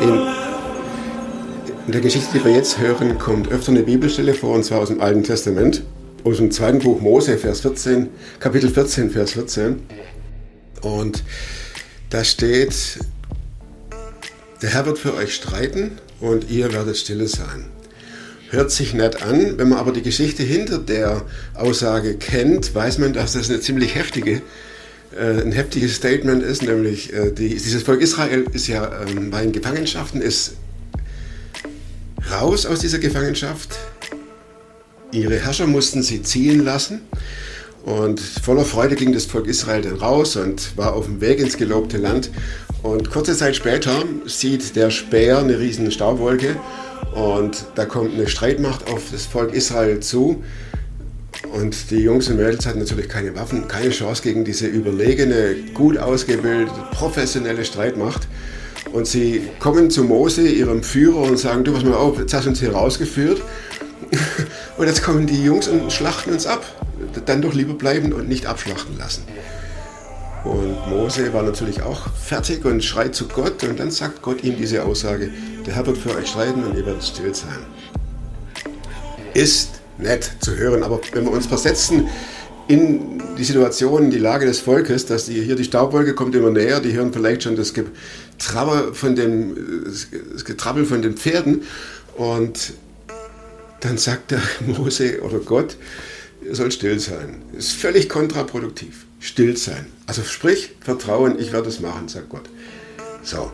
In, in der Geschichte, die wir jetzt hören, kommt öfter eine Bibelstelle vor, und zwar aus dem Alten Testament, aus dem zweiten Buch Mose, Vers 14, Kapitel 14, Vers 14. Und da steht, der Herr wird für euch streiten und ihr werdet stille sein. Hört sich nett an, wenn man aber die Geschichte hinter der Aussage kennt, weiß man, dass das eine ziemlich heftige ein heftiges Statement ist, nämlich äh, die, dieses Volk Israel ist ja ähm, war in Gefangenschaften, ist raus aus dieser Gefangenschaft. Ihre Herrscher mussten sie ziehen lassen. Und voller Freude ging das Volk Israel dann raus und war auf dem Weg ins gelobte Land. Und kurze Zeit später sieht der Speer eine riesen Staubwolke und da kommt eine Streitmacht auf das Volk Israel zu. Und die Jungs und Mädels hatten natürlich keine Waffen, keine Chance gegen diese überlegene, gut ausgebildete, professionelle Streitmacht. Und sie kommen zu Mose, ihrem Führer, und sagen, du pass mal auf, jetzt hast du uns hier rausgeführt. Und jetzt kommen die Jungs und schlachten uns ab. Dann doch lieber bleiben und nicht abschlachten lassen. Und Mose war natürlich auch fertig und schreit zu Gott. Und dann sagt Gott ihm diese Aussage, der Herr wird für euch streiten und ihr werdet still sein. Ist nett zu hören, aber wenn wir uns versetzen in die Situation, in die Lage des Volkes, dass die, hier die Staubwolke kommt immer näher, die hören vielleicht schon das Getrabbel von den, das Getrabbel von den Pferden und dann sagt der Mose oder Gott, ihr sollt still sein. Ist völlig kontraproduktiv. Still sein. Also sprich, Vertrauen, ich werde es machen, sagt Gott. So,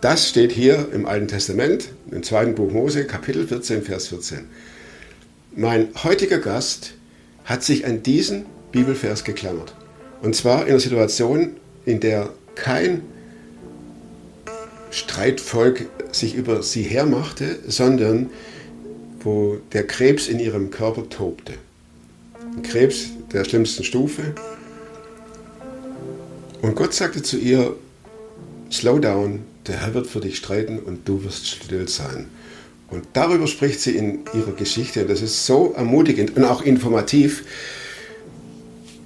das steht hier im Alten Testament, im zweiten Buch Mose, Kapitel 14, Vers 14. Mein heutiger Gast hat sich an diesen Bibelvers geklammert. Und zwar in einer Situation, in der kein Streitvolk sich über sie hermachte, sondern wo der Krebs in ihrem Körper tobte. Ein Krebs der schlimmsten Stufe. Und Gott sagte zu ihr, slow down, der Herr wird für dich streiten und du wirst still sein. Und darüber spricht sie in ihrer Geschichte. Das ist so ermutigend und auch informativ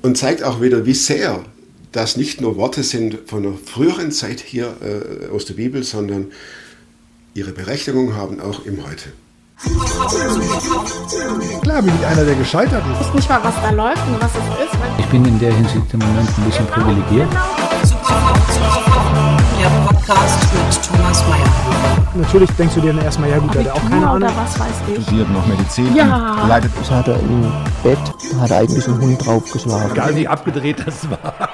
und zeigt auch wieder, wie sehr das nicht nur Worte sind von einer früheren Zeit hier äh, aus der Bibel, sondern ihre Berechtigung haben auch im Heute. Klar bin ich einer, der gescheitert ist. Ich weiß nicht mal, was da läuft und was es ist. Ich bin in der Hinsicht im Moment ein bisschen privilegiert. Der Podcast mit Thomas Mayer. Natürlich denkst du dir dann erstmal, ja gut, der hat auch keine Ahnung. Was weiß ich. studiert noch Medizin Ja. leidet Das hat er im Bett, hat er eigentlich einen Hund draufgeschlagen. Egal wie abgedreht das war.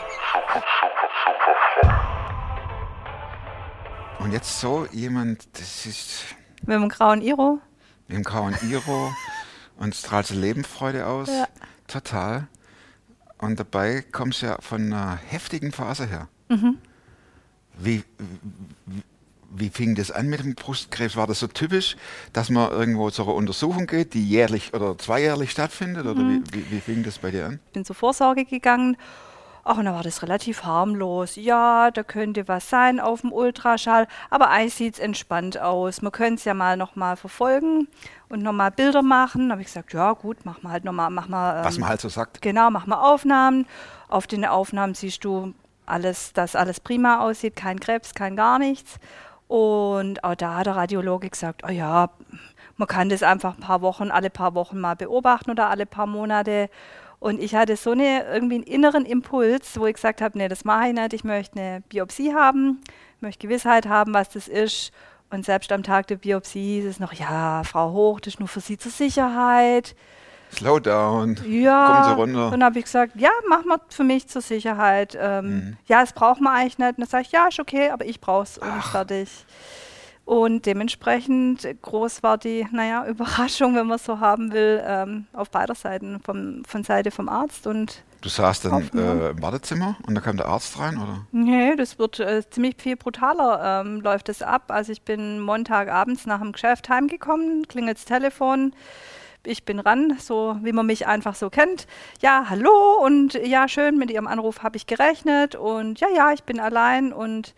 und jetzt so jemand, das ist Mit dem grauen Iro. mit dem grauen Iro und strahlt so Lebensfreude aus, Ja. total. Und dabei kommst du ja von einer heftigen Phase her. Mhm. Wie, wie, fing das an mit dem Brustkrebs? War das so typisch, dass man irgendwo zu einer Untersuchung geht, die jährlich oder zweijährlich stattfindet? Oder Mhm. wie, wie, wie fing das bei dir an? bin zur Vorsorge gegangen. Ach, und da war das relativ harmlos. Ja, da könnte was sein auf dem Ultraschall, aber eigentlich sieht es entspannt aus. Man könnte es ja mal nochmal verfolgen und nochmal Bilder machen. Da habe ich gesagt, ja gut, mach mal halt nochmal, mach mal. Was ähm, man halt so sagt. Genau, mach mal Aufnahmen. Auf den Aufnahmen siehst du alles, dass alles prima aussieht, kein Krebs, kein gar nichts. Und auch da hat der Radiologe gesagt, oh ja, man kann das einfach ein paar Wochen, alle paar Wochen mal beobachten oder alle paar Monate. Und ich hatte so eine, irgendwie einen inneren Impuls, wo ich gesagt habe, nee, das mache ich nicht, ich möchte eine Biopsie haben, möchte Gewissheit haben, was das ist. Und selbst am Tag der Biopsie hieß es noch, ja, Frau Hoch, das ist nur für Sie zur Sicherheit. Slow down. Ja, Kommen Sie runter. dann habe ich gesagt, ja, mach mal für mich zur Sicherheit. Ähm, Mhm. Ja, das braucht man eigentlich nicht. Und dann sage ich, ja, ist okay, aber ich brauche es und fertig. Und dementsprechend groß war die, naja, Überraschung, wenn man es so haben will, ähm, auf beider Seiten, vom, von Seite vom Arzt und Du saßt dann äh, im Wartezimmer und da kam der Arzt rein, oder? Nee, das wird äh, ziemlich viel brutaler, ähm, läuft es ab. Also ich bin Montagabends nach dem Geschäft heimgekommen, klingelt das Telefon, ich bin ran, so wie man mich einfach so kennt. Ja, hallo und ja, schön, mit Ihrem Anruf habe ich gerechnet und ja, ja, ich bin allein und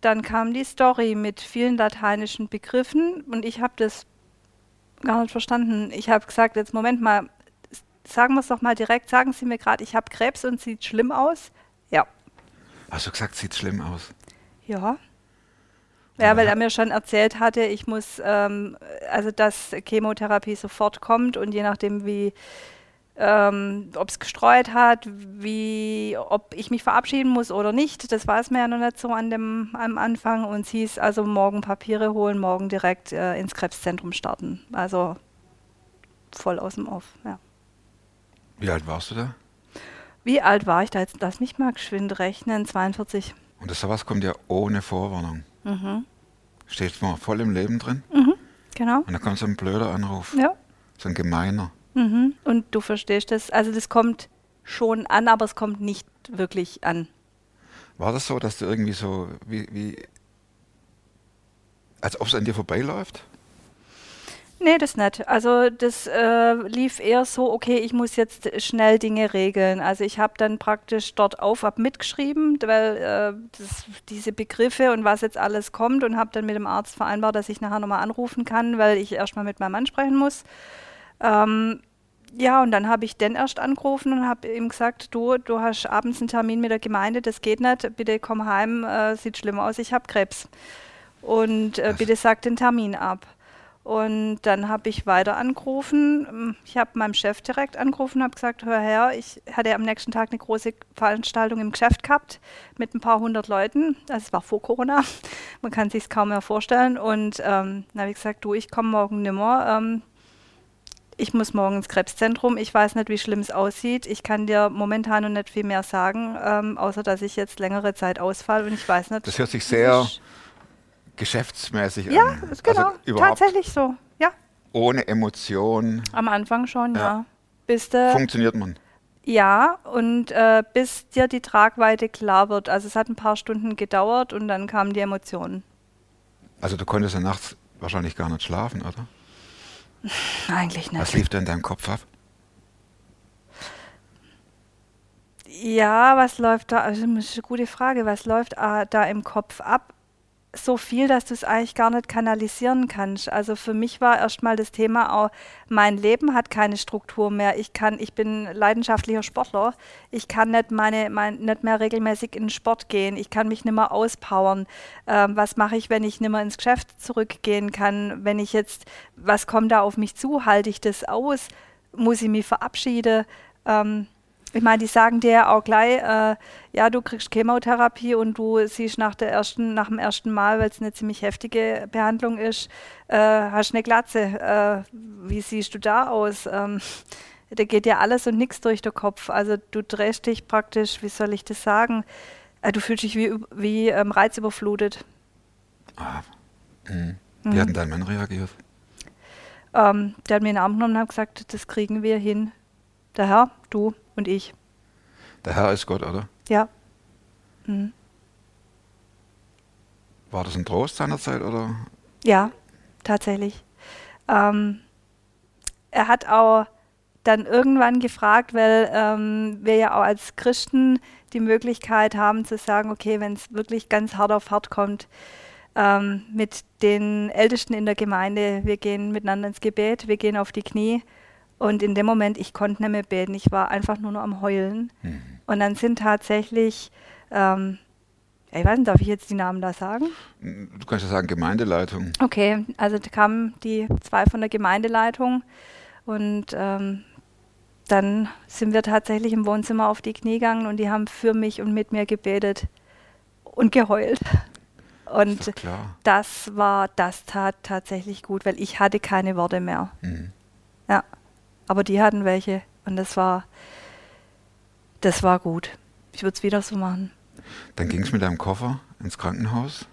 dann kam die Story mit vielen lateinischen Begriffen und ich habe das gar nicht verstanden. Ich habe gesagt, jetzt Moment mal, sagen wir es doch mal direkt, sagen Sie mir gerade, ich habe Krebs und sieht schlimm aus. Ja, Hast du gesagt, sieht schlimm aus. Ja. Ja, weil er mir schon erzählt hatte, ich muss, ähm, also dass Chemotherapie sofort kommt und je nachdem, wie, ähm, ob es gestreut hat, wie, ob ich mich verabschieden muss oder nicht, das weiß man ja noch nicht so an dem, am Anfang. Und es hieß also morgen Papiere holen, morgen direkt äh, ins Krebszentrum starten. Also voll aus dem Off, ja. Wie alt warst du da? Wie alt war ich da jetzt? Lass mich mal geschwind rechnen, 42. Und das sowas kommt ja ohne Vorwarnung. Mhm. Steht mal voll im Leben drin. Genau. Und dann kommt so ein blöder Anruf. Ja. So ein gemeiner. Mhm. Und du verstehst das, also das kommt schon an, aber es kommt nicht wirklich an. War das so, dass du irgendwie so, wie, wie als ob es an dir vorbeiläuft? Nee, das nicht. Also das äh, lief eher so, okay, ich muss jetzt schnell Dinge regeln. Also ich habe dann praktisch dort auf ab mitgeschrieben, weil äh, das, diese Begriffe und was jetzt alles kommt und habe dann mit dem Arzt vereinbart, dass ich nachher nochmal anrufen kann, weil ich erstmal mit meinem Mann sprechen muss. Ähm, ja, und dann habe ich den erst angerufen und habe ihm gesagt, du, du hast abends einen Termin mit der Gemeinde, das geht nicht, bitte komm heim, äh, sieht schlimm aus, ich habe Krebs. Und äh, bitte sag den Termin ab. Und dann habe ich weiter angerufen. Ich habe meinem Chef direkt angerufen und habe gesagt, hör her, ich hatte am nächsten Tag eine große Veranstaltung im Geschäft gehabt mit ein paar hundert Leuten. Das war vor Corona. Man kann sich kaum mehr vorstellen. Und ähm, dann habe ich gesagt, du, ich komme morgen nimmer. Ähm, ich muss morgen ins Krebszentrum. Ich weiß nicht, wie schlimm es aussieht. Ich kann dir momentan noch nicht viel mehr sagen, ähm, außer dass ich jetzt längere Zeit ausfall und ich weiß nicht. Das hört sich sehr ich- geschäftsmäßig Ja, an. ist genau. Also Tatsächlich so. Ja, ohne Emotion am Anfang schon, ja. Ja. Bis du, funktioniert man. ja, und äh, bis dir die Tragweite klar wird. Also es hat ein paar Stunden gedauert und dann kamen die Emotionen. Also du konntest ja nachts wahrscheinlich gar nicht schlafen, oder? Eigentlich Was nicht. lief da in deinem Kopf ab? Ja, was läuft da? Also, das ist eine gute Frage. Was läuft äh, da im Kopf ab? So viel, dass du es eigentlich gar nicht kanalisieren kannst. Also für mich war erstmal das Thema auch, mein Leben hat keine Struktur mehr. Ich kann, ich bin leidenschaftlicher Sportler. Ich kann nicht meine, mein, nicht mehr regelmäßig in den Sport gehen. Ich kann mich nicht mehr auspowern. Ähm, was mache ich, wenn ich nicht mehr ins Geschäft zurückgehen kann? Wenn ich jetzt, was kommt da auf mich zu? Halte ich das aus? Muss ich mich verabschieden? Ähm, ich meine, die sagen dir ja auch gleich, äh, ja, du kriegst Chemotherapie und du siehst nach, der ersten, nach dem ersten Mal, weil es eine ziemlich heftige Behandlung ist, äh, hast eine Glatze. Äh, wie siehst du da aus? Ähm, da geht ja alles und nichts durch den Kopf. Also du drehst dich praktisch, wie soll ich das sagen? Äh, du fühlst dich wie, wie ähm, reizüberflutet. Ah, mhm. Mhm. Wie hat denn dein Mann reagiert? Ähm, der hat mir in den Arm genommen und hat gesagt, das kriegen wir hin. Der Herr, du und ich. Der Herr ist Gott, oder? Ja. Mhm. War das ein Trost seinerzeit, oder? Ja, tatsächlich. Ähm, er hat auch dann irgendwann gefragt, weil ähm, wir ja auch als Christen die Möglichkeit haben zu sagen, okay, wenn es wirklich ganz hart auf hart kommt, ähm, mit den Ältesten in der Gemeinde, wir gehen miteinander ins Gebet, wir gehen auf die Knie. Und in dem Moment, ich konnte nicht mehr beten, ich war einfach nur noch am Heulen. Mhm. Und dann sind tatsächlich, ähm, ich weiß nicht, darf ich jetzt die Namen da sagen? Du kannst ja sagen Gemeindeleitung. Okay, also da kamen die zwei von der Gemeindeleitung und ähm, dann sind wir tatsächlich im Wohnzimmer auf die Knie gegangen und die haben für mich und mit mir gebetet und geheult. Und das war, das tat tatsächlich gut, weil ich hatte keine Worte mehr. Mhm. Ja, aber die hatten welche und das war, das war gut. Ich würde es wieder so machen. Dann ging es mit deinem Koffer ins Krankenhaus.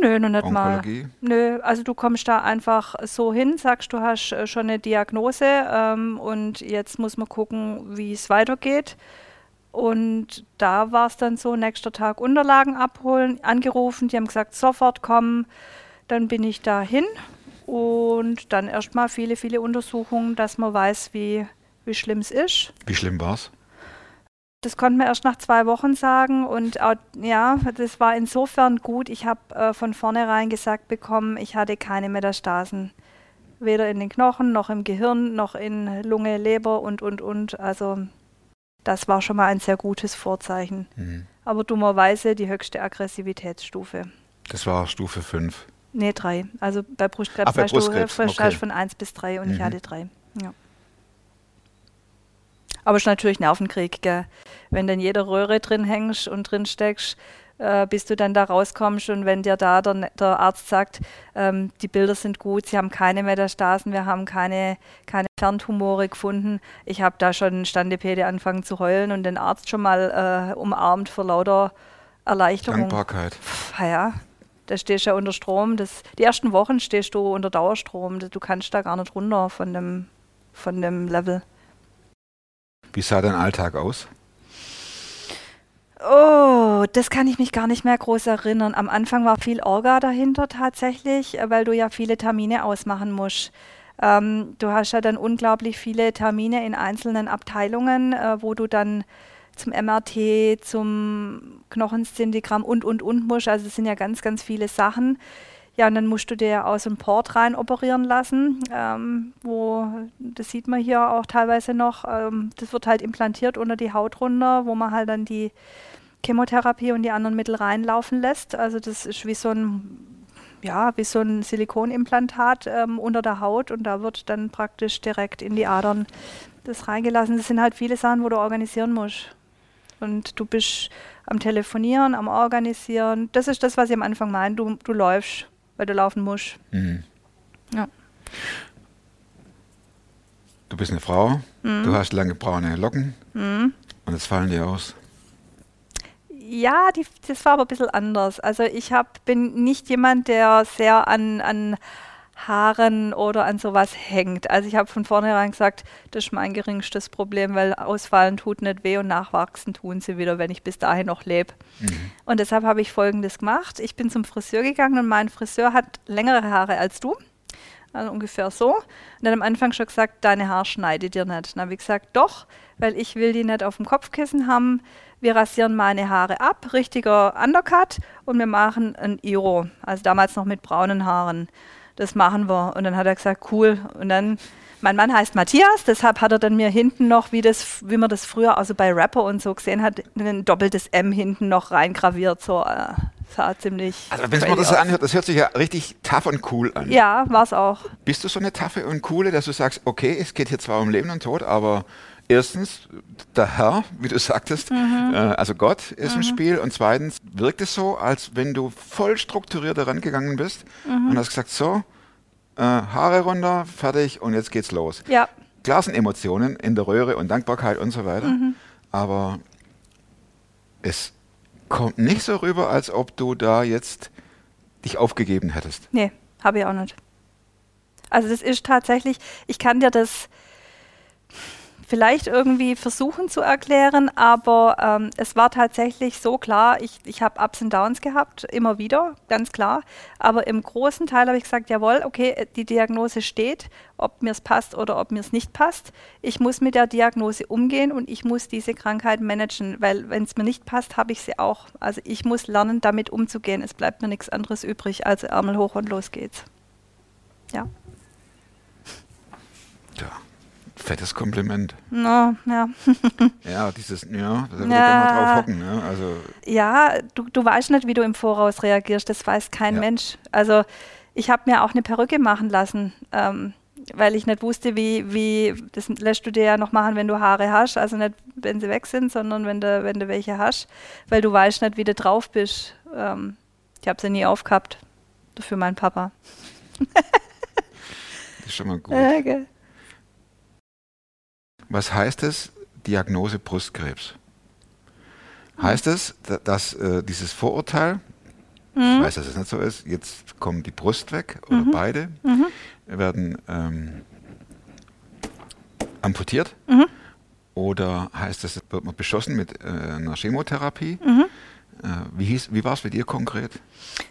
Nö, noch nicht mal. Onkologie. Nö, also du kommst da einfach so hin, sagst, du hast äh, schon eine Diagnose ähm, und jetzt muss man gucken, wie es weitergeht. Und da war es dann so, nächster Tag Unterlagen abholen, angerufen, die haben gesagt, sofort kommen. Dann bin ich da hin und dann erstmal viele, viele Untersuchungen, dass man weiß, wie, wie schlimm es ist. Wie schlimm war's? Das konnte man erst nach zwei Wochen sagen und auch, ja, das war insofern gut. Ich habe äh, von vornherein gesagt bekommen, ich hatte keine Metastasen. Weder in den Knochen, noch im Gehirn, noch in Lunge, Leber und, und, und. Also das war schon mal ein sehr gutes Vorzeichen. Mhm. aber dummerweise die höchste Aggressivitätsstufe. Das war Stufe 5. Nee, drei. Also bei Brustkrebs Ach, bei du Brustkrebs, äh, okay. von eins bis drei und ich Mhm. hatte drei. Ja. Aber es ist natürlich Nervenkrieg, gell? Wenn dann jeder Röhre drin hängst und drin steckst, äh, bis du dann da rauskommst und wenn dir da der, der Arzt sagt, ähm, die Bilder sind gut, sie haben keine Metastasen, wir haben keine, keine Ferntumore gefunden. Ich habe da schon Standepede angefangen zu heulen und den Arzt schon mal äh, umarmt vor lauter Erleichterung. Dankbarkeit. Pff, ja, da stehst du ja unter Strom. Das, die ersten Wochen stehst du unter Dauerstrom. Du kannst da gar nicht runter von dem, von dem Level. Wie sah dein Alltag aus? Oh, das kann ich mich gar nicht mehr groß erinnern. Am Anfang war viel Orga dahinter tatsächlich, weil du ja viele Termine ausmachen musst. Ähm, du hast ja dann unglaublich viele Termine in einzelnen Abteilungen, äh, wo du dann zum MRT, zum Knochenszintigramm und, und, und musst. Also es sind ja ganz, ganz viele Sachen. Ja, und dann musst du dir aus dem Port rein operieren lassen, ähm, wo, das sieht man hier auch teilweise noch, ähm, das wird halt implantiert unter die Haut runter, wo man halt dann die Chemotherapie und die anderen Mittel reinlaufen lässt. Also das ist wie so ein, ja, wie so ein Silikonimplantat ähm, unter der Haut und da wird dann praktisch direkt in die Adern das reingelassen. Das sind halt viele Sachen, wo du organisieren musst. Und du bist am Telefonieren, am Organisieren. Das ist das, was ich am Anfang meine. Du, du läufst, weil du laufen musst. Mhm. Ja. Du bist eine Frau, Mhm. du hast lange braune Locken und jetzt fallen die aus. Ja, die, das war aber ein bisschen anders. Also ich hab, bin nicht jemand, der sehr an, an Haaren oder an sowas hängt. Also ich habe von vornherein gesagt, das ist mein geringstes Problem, weil ausfallen tut nicht weh und nachwachsen tun sie wieder, wenn ich bis dahin noch lebe. Und deshalb habe ich Folgendes gemacht. Ich bin zum Friseur gegangen und mein Friseur hat längere Haare als du. Also ungefähr so. Und dann am Anfang schon gesagt, deine Haare schneide dir nicht. Dann habe ich gesagt, doch, weil ich will die nicht auf dem Kopfkissen haben. Wir rasieren meine Haare ab, richtiger Undercut und wir machen ein Iro. Also damals noch mit braunen Haaren. Das machen wir. Und dann hat er gesagt, cool. Und dann, mein Mann heißt Matthias, deshalb hat er dann mir hinten noch, wie, das, wie man das früher also bei Rapper und so gesehen hat, ein doppeltes M hinten noch reingraviert. So, äh, sah ziemlich. Also wenn man das so anhört, das hört sich ja richtig tough und cool an. Ja, war es auch. Bist du so eine taffe und coole, dass du sagst, okay, es geht hier zwar um Leben und Tod, aber erstens, der Herr, wie du sagtest, Mhm. äh, also Gott ist im Spiel und zweitens wirkt es so, als wenn du voll strukturiert daran gegangen bist Mhm. und hast gesagt, so, äh, Haare runter, fertig und jetzt geht's los. Ja, Klar sind Emotionen in der Röhre und Dankbarkeit und so weiter, Mhm. aber es kommt nicht so rüber, als ob du da jetzt dich aufgegeben hättest. nee, habe ich auch nicht. Also das ist tatsächlich, ich kann dir das vielleicht irgendwie versuchen zu erklären, aber ähm, es war tatsächlich so klar, ich, ich habe Ups und Downs gehabt, immer wieder, ganz klar. Aber im großen Teil habe ich gesagt, jawohl, okay, äh, die Diagnose steht, ob mir es passt oder ob mir es nicht passt. Ich muss mit der Diagnose umgehen und ich muss diese Krankheit managen, weil wenn es mir nicht passt, habe ich sie auch. Also ich muss lernen, damit umzugehen. Es bleibt mir nichts anderes übrig, als Ärmel hoch und los geht's. Ja. Ja, fettes Kompliment. No, ja. Ja, dieses, ja, da würde ich Ja. mal drauf hocken. Ne? Also, Ja, du, du weißt nicht, wie du im Voraus reagierst. Das weiß kein Ja. Mensch. Also ich habe mir auch eine Perücke machen lassen, ähm, weil ich nicht wusste, wie, wie, das lässt du dir ja noch machen, wenn du Haare hast. Also nicht, wenn sie weg sind, sondern wenn du, wenn du welche hast, weil du weißt nicht, wie du drauf bist. Ähm, ich habe sie nie aufgehabt. Dafür mein Papa. das ist schon mal gut. Ja, gell. Was heißt es, Diagnose Brustkrebs? Heißt es, da- dass äh, dieses Vorurteil, ich weiß, dass es nicht so ist, jetzt kommt die Brust weg oder beide, werden ähm, amputiert? Oder heißt es, wird man beschossen mit äh, einer Chemotherapie? Äh, wie hieß, wie war es bei dir konkret?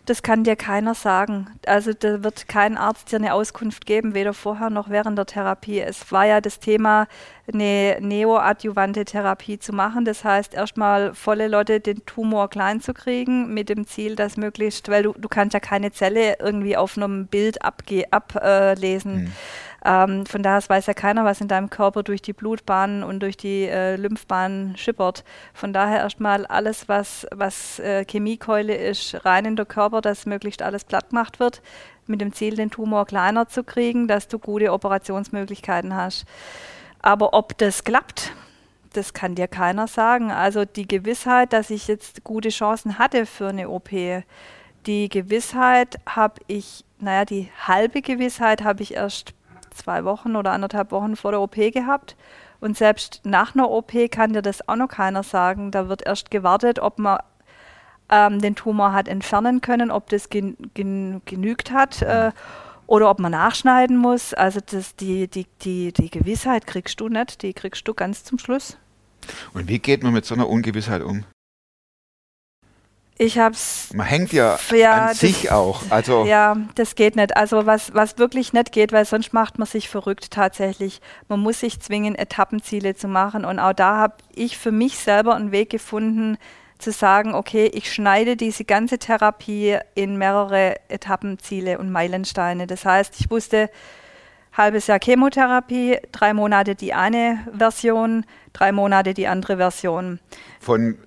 Das kann dir keiner sagen. Also da wird kein Arzt dir eine Auskunft geben, weder vorher noch während der Therapie. Es war ja das Thema, eine neoadjuvante Therapie zu machen. Das heißt, erstmal volle Lotte den Tumor klein zu kriegen, mit dem Ziel, dass möglichst, weil du, du kannst ja keine Zelle irgendwie auf einem Bild ablesen. Ähm, von daher weiß ja keiner, was in deinem Körper durch die Blutbahnen und durch die äh, Lymphbahnen schippert. Von daher erstmal alles, was, was äh, Chemiekeule ist, rein in den Körper, dass möglichst alles platt gemacht wird, mit dem Ziel, den Tumor kleiner zu kriegen, dass du gute Operationsmöglichkeiten hast. Aber ob das klappt, das kann dir keiner sagen. Also die Gewissheit, dass ich jetzt gute Chancen hatte für eine OP, die Gewissheit habe ich, naja, die halbe Gewissheit habe ich erst zwei Wochen oder anderthalb Wochen vor der OP gehabt. Und selbst nach einer OP kann dir das auch noch keiner sagen. Da wird erst gewartet, ob man ähm, den Tumor hat entfernen können, ob das gen gen genügt hat äh, oder ob man nachschneiden muss. Also das, die, die, die, die Gewissheit kriegst du nicht, die kriegst du ganz zum Schluss. Und wie geht man mit so einer Ungewissheit um? Ich hab's. Man hängt ja, ja an sich auch. Also ja, das geht nicht. Also was, was wirklich nicht geht, weil sonst macht man sich verrückt tatsächlich. Man muss sich zwingen, Etappenziele zu machen. Und auch da habe ich für mich selber einen Weg gefunden, zu sagen, okay, ich schneide diese ganze Therapie in mehrere Etappenziele und Meilensteine. Das heißt, ich wusste, halbes Jahr Chemotherapie, drei Monate die eine Version, drei Monate die andere Version. Von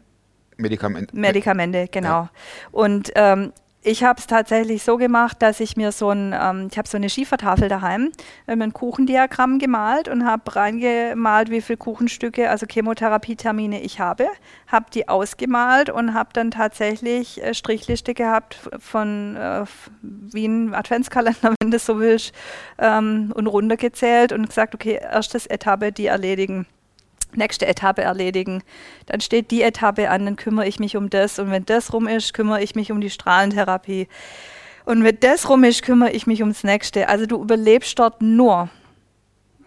Medikamenten. Medikamente, genau. Ja. Und ähm, ich habe es tatsächlich so gemacht, dass ich mir so ein, ähm, ich habe so eine Schiefertafel daheim, habe ein Kuchendiagramm gemalt und habe reingemalt, wie viele Kuchenstücke, also Chemotherapietermine ich habe, habe die ausgemalt und habe dann tatsächlich äh, Strichliste gehabt von äh, wie ein Adventskalender, wenn du so willst, ähm, und runtergezählt und gesagt, okay, erstes Etappe, die erledigen nächste Etappe erledigen. Dann steht die Etappe an, dann kümmere ich mich um das. Und wenn das rum ist, kümmere ich mich um die Strahlentherapie. Und wenn das rum ist, kümmere ich mich ums nächste. Also du überlebst dort nur,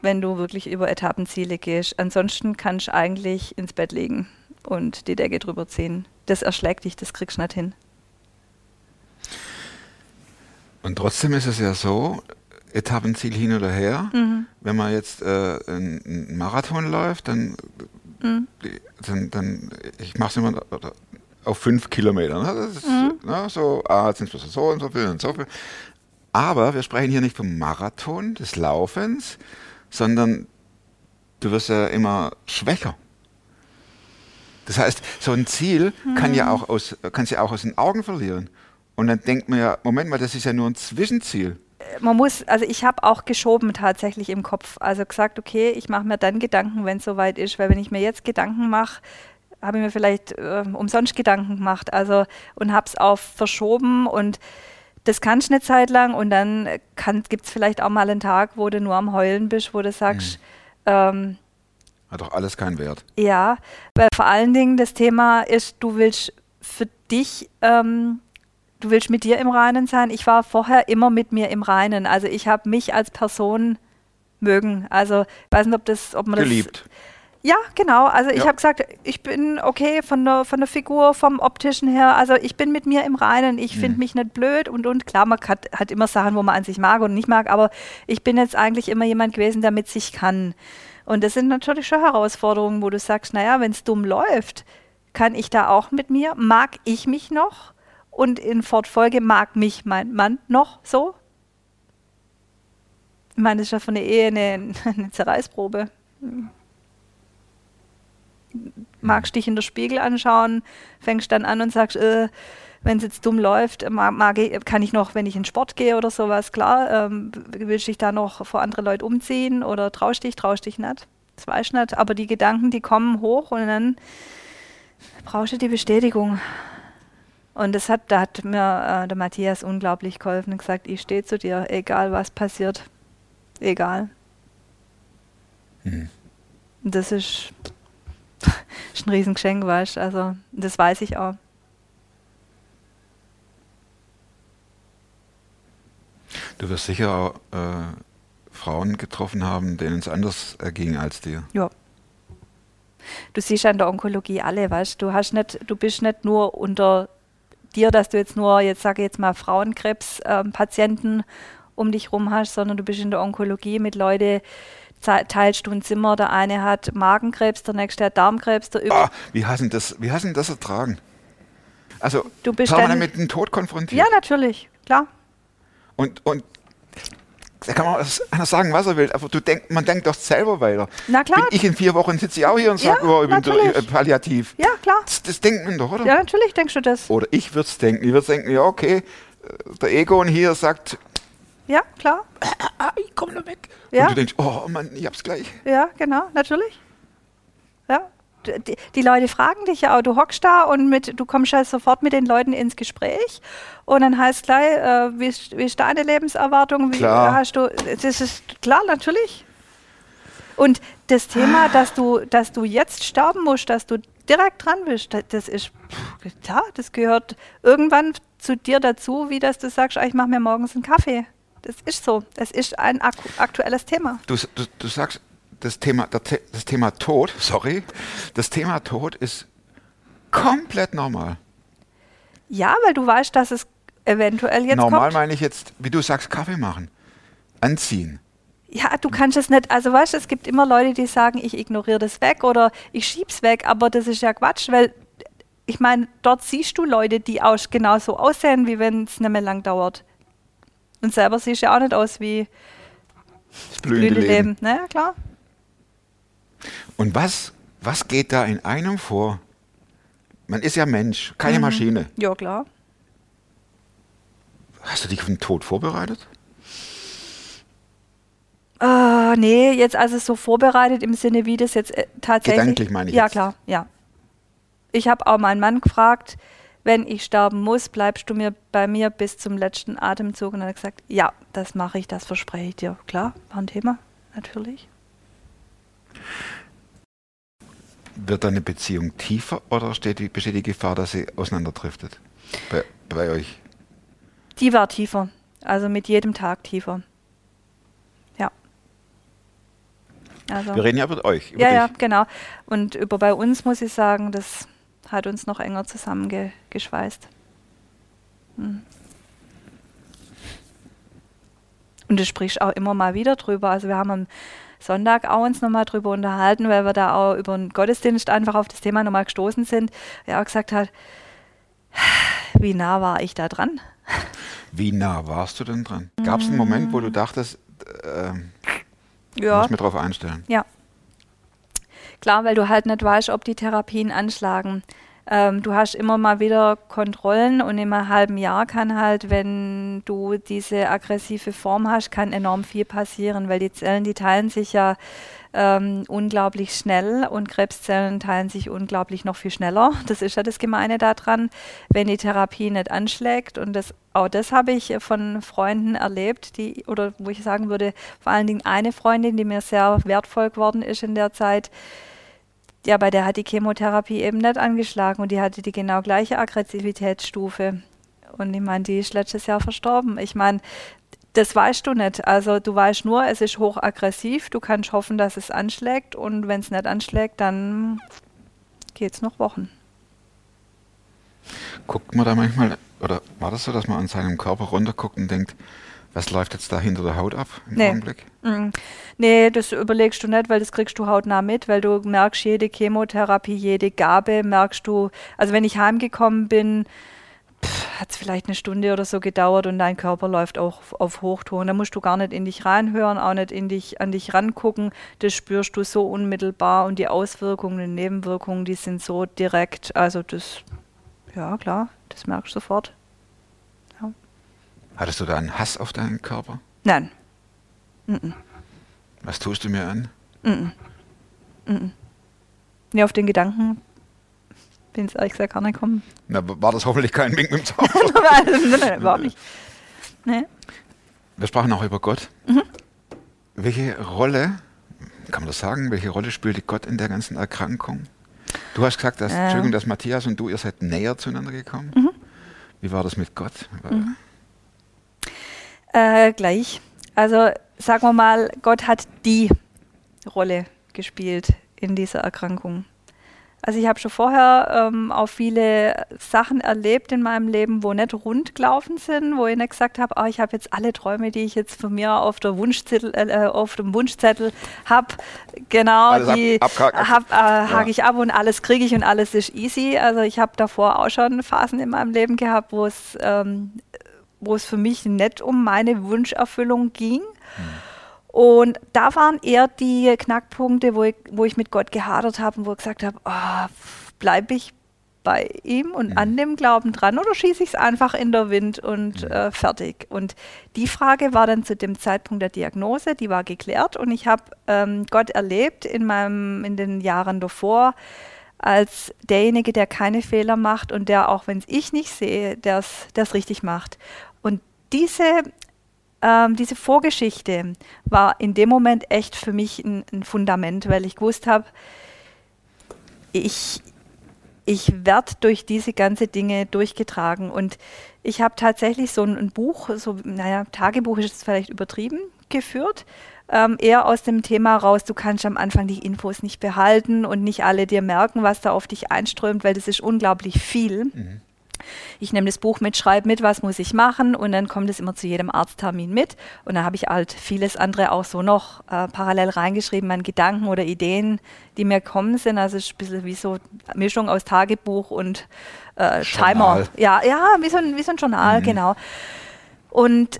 wenn du wirklich über Etappenziele gehst. Ansonsten kannst du eigentlich ins Bett legen und die Decke drüber ziehen. Das erschlägt dich, das kriegst du nicht hin. Und trotzdem ist es ja so, Etappenziel hin oder her. Mhm. Wenn man jetzt äh, einen Marathon läuft, dann, mhm. dann, dann ich mache es immer auf fünf Kilometer. Ne? Das ist mhm. ne, so, ah, jetzt sind es so und so viel und so viel. Aber wir sprechen hier nicht vom Marathon, des Laufens, sondern du wirst ja immer schwächer. Das heißt, so ein Ziel kann ja mhm. auch aus, kannst ja auch aus den Augen verlieren. Und dann denkt man ja, Moment mal, das ist ja nur ein Zwischenziel man muss, also ich habe auch geschoben tatsächlich im Kopf. Also gesagt, okay, ich mache mir dann Gedanken, wenn es soweit ist, weil wenn ich mir jetzt Gedanken mache, habe ich mir vielleicht äh, umsonst Gedanken gemacht. Also und habe es auf verschoben und das kannst du eine Zeit lang und dann gibt es vielleicht auch mal einen Tag, wo du nur am Heulen bist, wo du sagst, mhm. ähm, hat doch alles keinen Wert. Ja, weil vor allen Dingen das Thema ist, du willst für dich ähm, du willst mit dir im Reinen sein. Ich war vorher immer mit mir im Reinen. Also ich habe mich als Person mögen. Also ich weiß nicht, ob das, ob man Geliebt. das. Ja, genau. Also ich ja. habe gesagt, ich bin okay von der, von der Figur, vom optischen her. Also ich bin mit mir im Reinen. Ich mhm. finde mich nicht blöd und und klar, man hat, hat immer Sachen, wo man an sich mag und nicht mag, aber ich bin jetzt eigentlich immer jemand gewesen, der mit sich kann. Und das sind natürlich schon Herausforderungen, wo du sagst, naja, wenn es dumm läuft, kann ich da auch mit mir? Mag ich mich noch? Und in Fortfolge mag mich mein Mann noch so. Ich meine, das ist ja von der Ehe eine, eine Zerreißprobe. Magst dich in der Spiegel anschauen, fängst dann an und sagst, äh, wenn es jetzt dumm läuft, mag, mag, kann ich noch, wenn ich in Sport gehe oder sowas, klar, ähm, willst du dich da noch vor andere Leute umziehen oder traust dich, traust dich nicht. Das weiß ich nicht. Aber die Gedanken, die kommen hoch und dann brauchst du die Bestätigung. Und das hat, da hat mir äh, der Matthias unglaublich geholfen und gesagt, ich stehe zu dir, egal was passiert. Egal. Mhm. Das ist, ist ein Riesengeschenk, weißt du. Also, das weiß ich auch. Du wirst sicher auch äh, Frauen getroffen haben, denen es anders erging als dir. Ja. Du siehst an der Onkologie alle, weißt du, hast nicht, du bist nicht nur unter dir, dass du jetzt nur, jetzt sage ich jetzt mal, Frauenkrebspatienten ähm, um dich rum hast, sondern du bist in der Onkologie mit Leuten, teilst du ein Zimmer, der eine hat Magenkrebs, der nächste hat Darmkrebs. Der ah, wie hast du das, wie das ertragen? Also, du bist dann, mit dem Tod konfrontiert? Ja, natürlich, klar. Und, und Da kann man einer sagen, was er will, aber du denk, man denkt doch selber weiter. Na klar. Bin ich in vier Wochen sitze ich auch hier und Ja, sage, oh, ich bin natürlich. äh, palliativ. Ja, klar. Das, das denkt man doch, oder? Ja, natürlich denkst du das. Oder ich würde es denken. Ich würde denken, ja, okay, äh, der Egon hier sagt, Ja, klar. ah, ich komme da weg. Ja. Und du denkst, oh Mann, ich hab's gleich. Ja, genau, natürlich. Ja. Die, die Leute fragen dich ja auch, du hockst da und mit, du kommst ja sofort mit den Leuten ins Gespräch und dann heißt gleich, äh, wie, ist, wie ist deine Lebenserwartung? Wie Klar. hast du, das ist klar, natürlich. Und das Thema, dass du, dass du jetzt sterben musst, dass du direkt dran bist, das, ist, ja, das gehört irgendwann zu dir dazu, wie dass du sagst, ah, ich mache mir morgens einen Kaffee. Das ist so. Das ist ein ak aktuelles Thema. Du, du, du sagst, das Thema, das, The- das Thema Tod, sorry, das Thema Tod ist komplett normal. Ja, weil du weißt, dass es eventuell jetzt normal kommt. meine ich jetzt, wie du sagst, Kaffee machen, anziehen. Ja, du kannst es nicht, also weißt du, es gibt immer Leute, die sagen, ich ignoriere das weg oder ich schieb's weg, aber das ist ja Quatsch, weil ich meine, dort siehst du Leute, die auch genauso aussehen, wie wenn es nicht mehr lang dauert. Und selber siehst du ja auch nicht aus wie Das blühende blühende Leben. Leben. Na ja, klar. Und was, was geht da in einem vor? Man ist ja Mensch, keine Mhm. Maschine. Ja, klar. Hast du dich auf den Tod vorbereitet? Ah, nee, jetzt also so vorbereitet im Sinne, wie das jetzt äh, tatsächlich. Gedanklich meine ich Ja, jetzt. klar, ja. Ich habe auch meinen Mann gefragt, wenn ich sterben muss, bleibst du mir bei mir bis zum letzten Atemzug? Und er hat gesagt, ja, das mache ich, das verspreche ich dir. Klar, war ein Thema, natürlich. Wird deine Beziehung tiefer oder steht die, besteht die Gefahr, dass sie auseinanderdriftet? Bei, bei euch? Die war tiefer, also mit jedem Tag tiefer. Ja. Also. Wir reden ja über euch. Über Ja, dich. ja, genau. Und über bei uns muss ich sagen, das hat uns noch enger zusammengeschweißt. Hm. Und du sprichst auch immer mal wieder drüber. Also wir haben am Sonntag auch uns nochmal drüber unterhalten, weil wir da auch über den Gottesdienst einfach auf das Thema nochmal gestoßen sind. Er auch gesagt hat, wie nah war ich da dran? Wie nah warst du denn dran? Gab es einen Moment, wo du dachtest, äh, Ja. muss ich mir drauf einstellen? Ja. Klar, weil du halt nicht weißt, ob die Therapien anschlagen. Ähm, du hast immer mal wieder Kontrollen und im halben Jahr kann halt, wenn du diese aggressive Form hast, kann enorm viel passieren, weil die Zellen, die teilen sich ja ähm, unglaublich schnell und Krebszellen teilen sich unglaublich noch viel schneller. Das ist ja das Gemeine daran, wenn die Therapie nicht anschlägt. Und das, auch das habe ich von Freunden erlebt, die, oder wo ich sagen würde, vor allen Dingen eine Freundin, die mir sehr wertvoll geworden ist in der Zeit, ja, bei der hat die Chemotherapie eben nicht angeschlagen und die hatte die genau gleiche Aggressivitätsstufe. Und ich meine, die ist letztes Jahr verstorben. Ich meine, das weißt du nicht. Also du weißt nur, es ist hochaggressiv. Du kannst hoffen, dass es anschlägt und wenn es nicht anschlägt, dann geht es noch Wochen. Guckt man da manchmal, oder war das so, dass man an seinem Körper runterguckt und denkt, was läuft jetzt da hinter der Haut ab im Nee. Augenblick? Mm. Nee, das überlegst du nicht, weil das kriegst du hautnah mit, weil du merkst, jede Chemotherapie, jede Gabe merkst du. Also wenn ich heimgekommen bin, hat es vielleicht eine Stunde oder so gedauert und dein Körper läuft auch auf, auf Hochton. Da musst du gar nicht in dich reinhören, auch nicht in dich, an dich rangucken. Das spürst du so unmittelbar und die Auswirkungen, die Nebenwirkungen, die sind so direkt. Also das, ja klar, das merkst du sofort. Hattest du da einen Hass auf deinen Körper? Nein, Was tust du mir an? nee, auf den Gedanken bin ich ehrlich gesagt gar nicht gekommen. Na, war das hoffentlich kein Wink mit dem Zaun. nein, nein, überhaupt nicht. Nee. Wir sprachen auch über Gott. Mhm. Welche Rolle, kann man das sagen, welche Rolle spielte Gott in der ganzen Erkrankung? Du hast gesagt, dass, Ja. Entschuldigung, dass Matthias und du, ihr seid näher zueinander gekommen. Mhm. Wie war das mit Gott? Äh, gleich. Also sagen wir mal, Gott hat die Rolle gespielt in dieser Erkrankung. Also ich habe schon vorher ähm, auch viele Sachen erlebt in meinem Leben, wo nicht rund gelaufen sind, wo ich nicht gesagt habe, ah, ich habe jetzt alle Träume, die ich jetzt von mir auf, der Wunschzettel, äh, auf dem Wunschzettel habe, genau, Alles die ab- hab, äh, hake Ja. ich ab und alles kriege ich und alles ist easy. Also ich habe davor auch schon Phasen in meinem Leben gehabt, wo es ähm, wo es für mich nicht um meine Wunscherfüllung ging. Und da waren eher die Knackpunkte, wo ich, wo ich mit Gott gehadert habe und wo ich gesagt habe, oh, bleibe ich bei ihm und an dem Glauben dran oder schieße ich es einfach in der Wind und äh, fertig? Und die Frage war dann zu dem Zeitpunkt der Diagnose, die war geklärt und ich habe ähm, Gott erlebt in, meinem, in den Jahren davor als derjenige, der keine Fehler macht und der, auch wenn es ich nicht sehe, es richtig macht. Diese ähm, diese Vorgeschichte war in dem Moment echt für mich ein, ein Fundament, weil ich gewusst habe, ich, ich werde durch diese ganze Dinge durchgetragen. Und ich habe tatsächlich so ein, ein, Buch, so, naja, Tagebuch ist jetzt vielleicht übertrieben, geführt. Ähm, eher aus dem Thema raus, du kannst am Anfang die Infos nicht behalten und nicht alle dir merken, was da auf dich einströmt, weil das ist unglaublich viel. Mhm ich nehme das Buch mit, schreibe mit, was muss ich machen und dann kommt es immer zu jedem Arzttermin mit und dann habe ich halt vieles andere auch so noch äh, parallel reingeschrieben an Gedanken oder Ideen, die mir kommen sind. Also es ist ein bisschen wie so eine Mischung aus Tagebuch und äh, Timer. Ja, ja, wie so ein, wie so ein Journal, mhm. genau. Und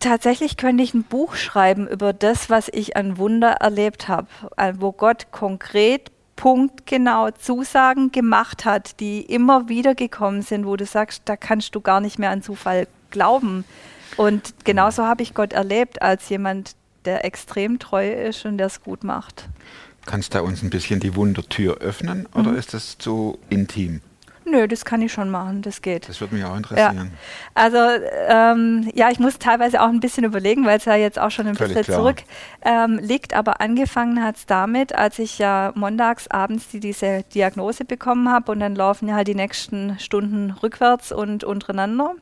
tatsächlich könnte ich ein Buch schreiben über das, was ich an Wunder erlebt habe, wo Gott konkret punktgenau Zusagen gemacht hat, die immer wieder gekommen sind, wo du sagst, da kannst du gar nicht mehr an Zufall glauben. Und genauso habe ich Gott erlebt als jemand, der extrem treu ist und der es gut macht. Kannst du uns ein bisschen die Wundertür öffnen oder mhm. ist das zu intim? Nö, das kann ich schon machen, das geht. Das würde mich auch interessieren. Ja. Also ähm, ja, ich muss teilweise auch ein bisschen überlegen, weil es ja jetzt auch schon ein Völlig bisschen zurück ähm, liegt. Aber angefangen hat es damit, als ich ja montags abends die, diese Diagnose bekommen habe und dann laufen ja halt die nächsten Stunden rückwärts und untereinander.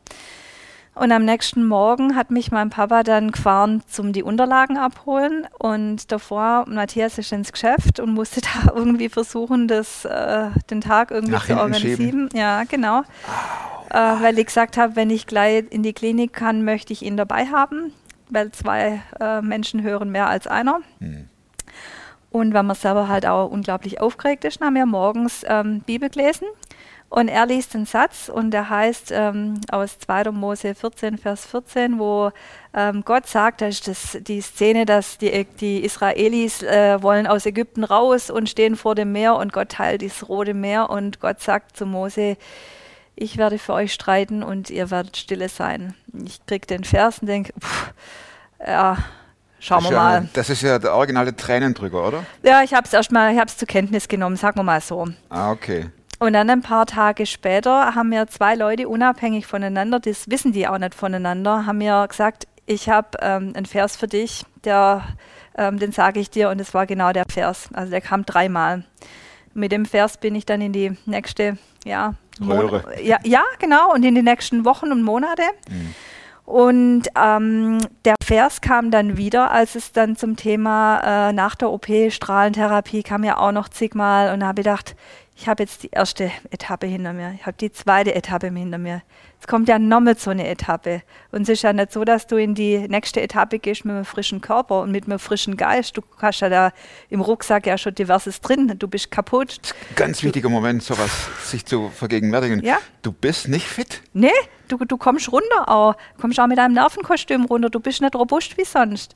Und am nächsten Morgen hat mich mein Papa dann gefahren zum die Unterlagen abholen. Und davor, Matthias ist ins Geschäft und musste da irgendwie versuchen, das, äh, den Tag irgendwie Nach zu organisieren. Schieben. Ja, genau. Äh, weil ich gesagt habe, wenn ich gleich in die Klinik kann, möchte ich ihn dabei haben, weil zwei äh, Menschen hören mehr als einer. Hm. Und weil man selber halt auch unglaublich aufgeregt ist, haben wir morgens ähm, Bibel gelesen. Und er liest einen Satz und der heißt ähm, aus 2. Mose 14, Vers 14, wo ähm, Gott sagt, da ist das, die Szene, dass die, die Israelis äh, wollen aus Ägypten raus und stehen vor dem Meer und Gott teilt das Rote Meer und Gott sagt zu Mose, ich werde für euch streiten und ihr werdet stille sein. Ich kriege den Vers und denke, ja, Schauen wir ja, mal. Das ist ja der originale Tränendrücker, oder? Ja, ich habe es erstmal, ich habe es zur Kenntnis genommen, sagen wir mal so. Ah, okay. Und dann ein paar Tage später haben mir zwei Leute unabhängig voneinander, das wissen die auch nicht voneinander, haben mir gesagt, ich habe ähm, einen Vers für dich, der, ähm, den sage ich dir und es war genau der Vers. Also der kam dreimal. Mit dem Vers bin ich dann in die nächste, ja, ja, ja, genau, und in die nächsten Wochen und Monate. Mhm. Und ähm, der Vers kam dann wieder, als es dann zum Thema äh, nach der OP Strahlentherapie kam ja auch noch zigmal und habe gedacht, ich habe jetzt die erste Etappe hinter mir, ich habe die zweite Etappe hinter mir. Es kommt ja nochmal so eine Etappe. Und es ist ja nicht so, dass du in die nächste Etappe gehst mit einem frischen Körper und mit einem frischen Geist. Du hast ja da im Rucksack ja schon diverses drin. Du bist kaputt. Ganz wichtiger Moment, sowas sich zu vergegenwärtigen. Ja? Du bist nicht fit. Nee, du, du kommst runter auch. Du kommst auch mit deinem Nervenkostüm runter. Du bist nicht robust wie sonst.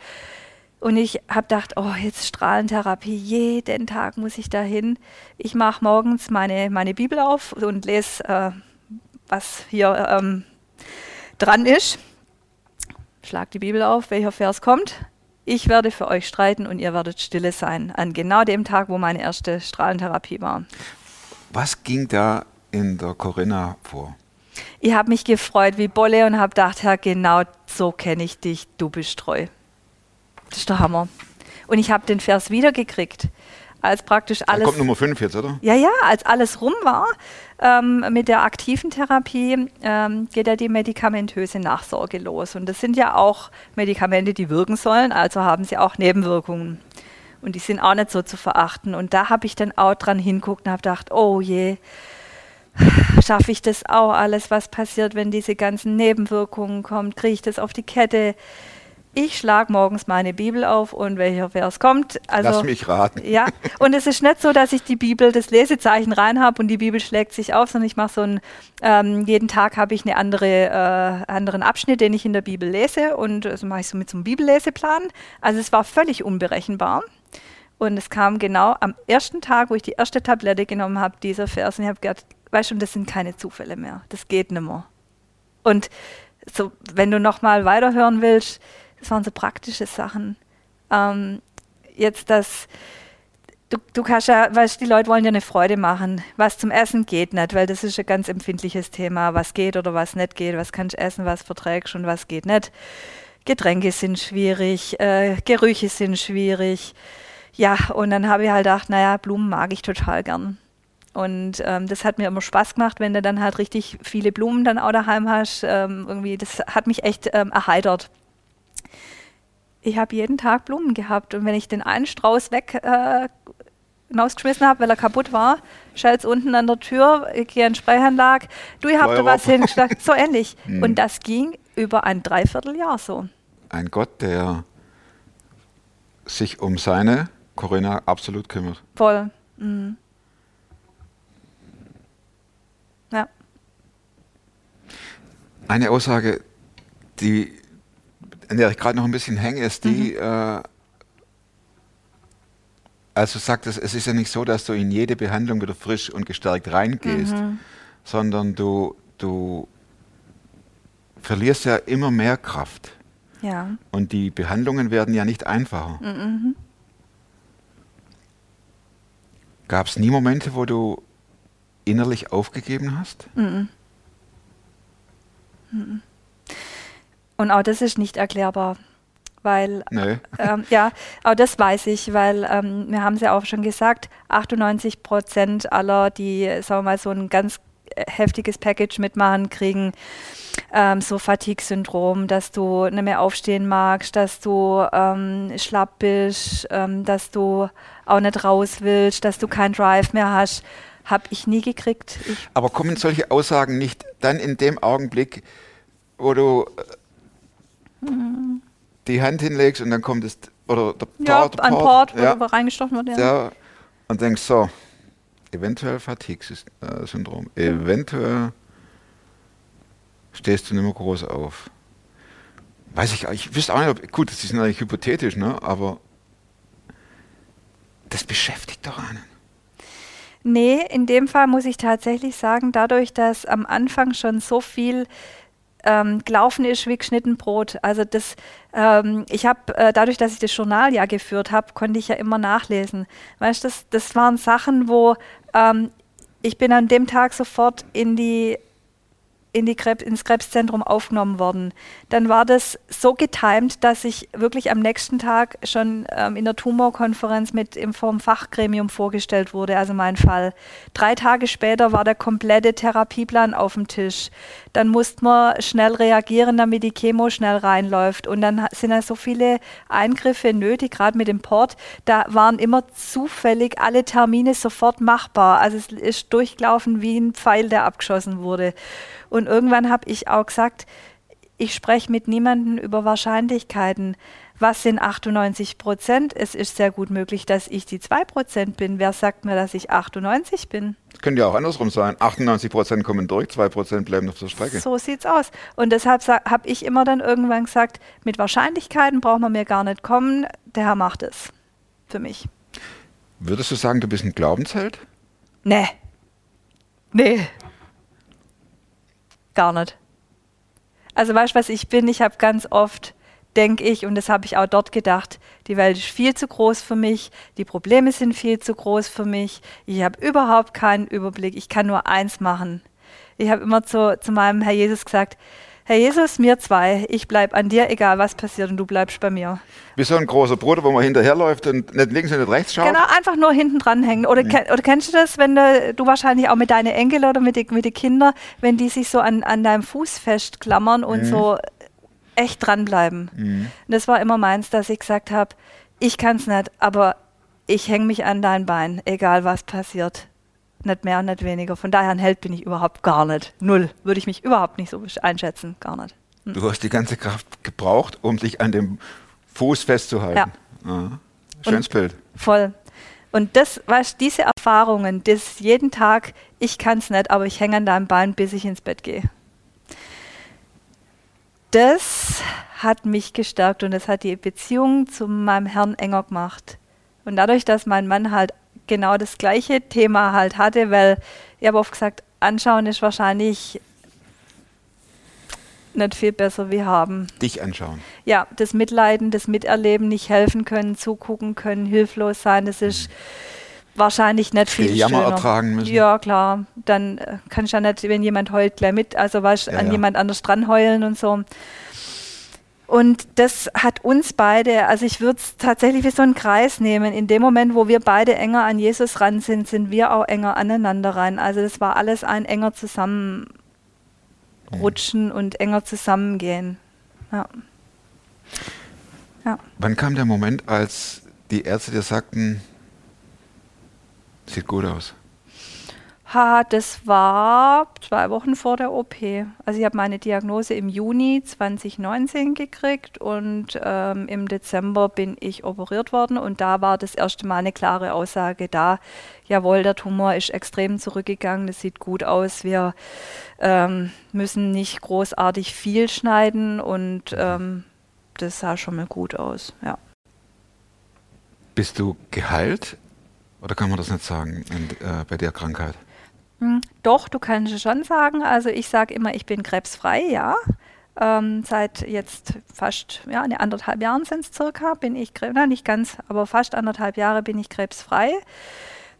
Und ich habe gedacht, oh, jetzt Strahlentherapie, jeden Tag muss ich dahin. Ich mache morgens meine, meine Bibel auf und lese, äh, was hier ähm, dran ist. Schlag die Bibel auf, welcher Vers kommt. Ich werde für euch streiten und ihr werdet stille sein. An genau dem Tag, wo meine erste Strahlentherapie war. Was ging da in der Corinna vor? Ich habe mich gefreut wie Bolle und habe gedacht, Herr, genau so kenne ich dich, du bist treu. Das ist der Hammer. Und ich habe den Vers wiedergekriegt, als praktisch alles. Da kommt Nummer 5 jetzt, oder? Ja, ja, als alles rum war ähm, mit der aktiven Therapie, ähm, geht ja die medikamentöse Nachsorge los. Und das sind ja auch Medikamente, die wirken sollen, also haben sie auch Nebenwirkungen. Und die sind auch nicht so zu verachten. Und da habe ich dann auch dran hinguckt und habe gedacht, oh je, schaffe ich das auch alles, was passiert, wenn diese ganzen Nebenwirkungen kommen, kriege ich das auf die Kette? Ich schlage morgens meine Bibel auf und welcher Vers kommt. Also, Lass mich raten. Ja, und es ist nicht so, dass ich die Bibel, das Lesezeichen rein habe und die Bibel schlägt sich auf, sondern ich mache so ein, ähm, jeden Tag habe ich eine andere, äh, anderen Abschnitt, den ich in der Bibel lese und das mache ich so mit so einem Bibelleseplan. Also es war völlig unberechenbar. Und es kam genau am ersten Tag, wo ich die erste Tablette genommen habe, dieser Vers. Und ich habe gedacht, weißt du, das sind keine Zufälle mehr. Das geht nicht mehr. Und so, wenn du nochmal weiterhören willst, das waren so praktische Sachen. Ähm, jetzt das, du, du kannst ja, weißt die Leute wollen dir eine Freude machen. Was zum Essen geht nicht, weil das ist ein ganz empfindliches Thema. Was geht oder was nicht geht, was kannst du essen, was verträgst und was geht nicht. Getränke sind schwierig, äh, Gerüche sind schwierig. Ja, und dann habe ich halt gedacht, naja, Blumen mag ich total gern. Und ähm, das hat mir immer Spaß gemacht, wenn du dann halt richtig viele Blumen dann auch daheim hast. Ähm, irgendwie, das hat mich echt ähm, erheitert. Ich habe jeden Tag Blumen gehabt und wenn ich den einen Strauß weg äh, hinausgeschmissen habe, weil er kaputt war, schalt's unten an der Tür, ich gehe in die Sprechanlage, du, ihr habt da was hingeschlagen, so ähnlich. Und das ging über ein Dreivierteljahr so. Ein Gott, der sich um seine Corinna absolut kümmert. Voll. Mhm. Ja. Eine Aussage, die, an der ich gerade noch ein bisschen hänge, ist die, äh, also sagt es, es ist ja nicht so, dass du in jede Behandlung wieder frisch und gestärkt reingehst, sondern du, du verlierst ja immer mehr Kraft. Ja. Und die Behandlungen werden ja nicht einfacher. Gab es nie Momente, wo du innerlich aufgegeben hast? Und auch das ist nicht erklärbar, weil Nee. ähm, ja, auch das weiß ich, weil ähm, wir haben es ja auch schon gesagt, 98 Prozent aller, die, sagen wir mal, so ein ganz äh, heftiges Package mitmachen, kriegen ähm, so Fatigue-Syndrom, dass du nicht mehr aufstehen magst, dass du ähm, schlapp bist, ähm, dass du auch nicht raus willst, dass du keinen Drive mehr hast. Habe ich nie gekriegt. Ich, Aber kommen solche Aussagen nicht dann in dem Augenblick, wo du die Hand hinlegst und dann kommt es, oder der ja, Port, der an Port, wo ja, du reingestochen wird. Ja. der, und denkst so, eventuell Fatigue-Syndrom, eventuell stehst du nicht mehr groß auf. Weiß ich, ich wüsste auch nicht, ob, gut, das ist natürlich hypothetisch, ne, aber das beschäftigt doch einen. Nee, in dem Fall muss ich tatsächlich sagen, dadurch, dass am Anfang schon so viel ähm, gelaufen ist wie geschnitten Brot. Also das, ähm, ich habe, äh, dadurch, dass ich das Journal ja geführt habe, konnte ich ja immer nachlesen. Weißt du, das, das waren Sachen, wo ähm, ich bin an dem Tag sofort in die in die Krebs, ins Krebszentrum aufgenommen worden. Dann war das so getimt, dass ich wirklich am nächsten Tag schon ähm, in der Tumorkonferenz mit im vom Fachgremium vorgestellt wurde, also mein Fall. Drei Tage später war der komplette Therapieplan auf dem Tisch. Dann musste man schnell reagieren, damit die Chemo schnell reinläuft. Und dann sind ja so viele Eingriffe nötig, gerade mit dem Port. Da waren immer zufällig alle Termine sofort machbar. Also es ist durchgelaufen wie ein Pfeil, der abgeschossen wurde. Und irgendwann habe ich auch gesagt, ich spreche mit niemandem über Wahrscheinlichkeiten. Was sind 98 Prozent? Es ist sehr gut möglich, dass ich die 2 Prozent bin. Wer sagt mir, dass ich 98 bin? Könnte ja auch andersrum sein. 98% kommen durch, 2% bleiben auf der Strecke. So sieht's aus. Und deshalb habe ich immer dann irgendwann gesagt, mit Wahrscheinlichkeiten braucht man mir gar nicht kommen. Der Herr macht es. Für mich. Würdest du sagen, du bist ein Glaubensheld? Nee. Nee. Gar nicht. Also weißt du, was ich bin? Ich habe ganz oft, denke ich, und das habe ich auch dort gedacht, die Welt ist viel zu groß für mich, die Probleme sind viel zu groß für mich, ich habe überhaupt keinen Überblick, ich kann nur eins machen. Ich habe immer zu, zu meinem Herr Jesus gesagt, Herr Jesus, mir zwei, ich bleib an dir, egal was passiert, und du bleibst bei mir. Wie so ein großer Bruder, wo man hinterherläuft und nicht links und nicht rechts schaut? Genau, einfach nur hinten dran hängen. Oder, ken- oder kennst du das, wenn du, du wahrscheinlich auch mit deinen Enkeln oder mit den mit die Kindern, wenn die sich so an, an deinem Fuß festklammern und so echt dranbleiben. Und das war immer meins, dass ich gesagt habe, ich kann es nicht, aber ich hänge mich an dein Bein, egal was passiert. Nicht mehr und nicht weniger. Von daher ein Held bin ich überhaupt gar nicht. Null. Würde ich mich überhaupt nicht so einschätzen. Gar nicht. Du hast die ganze Kraft gebraucht, um dich an dem Fuß festzuhalten. Ja. Schönes Und Bild. Voll. Und das, weißt, diese Erfahrungen, das jeden Tag, ich kann es nicht, aber ich hänge an deinem Bein, bis ich ins Bett gehe. Das hat mich gestärkt und das hat die Beziehung zu meinem Herrn enger gemacht. Und dadurch, dass mein Mann halt genau das gleiche Thema halt hatte, weil ich habe oft gesagt, anschauen ist wahrscheinlich nicht viel besser wie haben. Dich anschauen. Ja, das Mitleiden, das Miterleben, nicht helfen können, zugucken können, hilflos sein, das ist wahrscheinlich nicht viel Viel Jammer schöner. ertragen müssen. Ja, klar. Dann äh, kann ich ja nicht, wenn jemand heult, gleich mit, also weißt, Ja, an ja. jemand anders dran heulen und so. Und das hat uns beide, also ich würde es tatsächlich wie so einen Kreis nehmen. In dem Moment, wo wir beide enger an Jesus ran sind, sind wir auch enger aneinander ran. Also das war alles ein enger Zusammenrutschen und enger Zusammengehen. Ja. Ja. Wann kam der Moment, als die Ärzte dir sagten, sieht gut aus? Ha, das war zwei Wochen vor der OP. Also ich habe meine Diagnose im Juni 2019 gekriegt und ähm, im Dezember bin ich operiert worden und da war das erste Mal eine klare Aussage da. Jawohl, der Tumor ist extrem zurückgegangen, das sieht gut aus. Wir ähm, müssen nicht großartig viel schneiden und ähm, das sah schon mal gut aus. Ja. Bist du geheilt? Oder kann man das nicht sagen in, äh, bei der Krankheit? Hm, Doch, du kannst es schon sagen. Also ich sage immer, ich bin krebsfrei, ja. Ähm, seit jetzt fast ja, eine anderthalb Jahren sind es circa, bin ich, na, nicht ganz, aber fast anderthalb Jahre bin ich krebsfrei.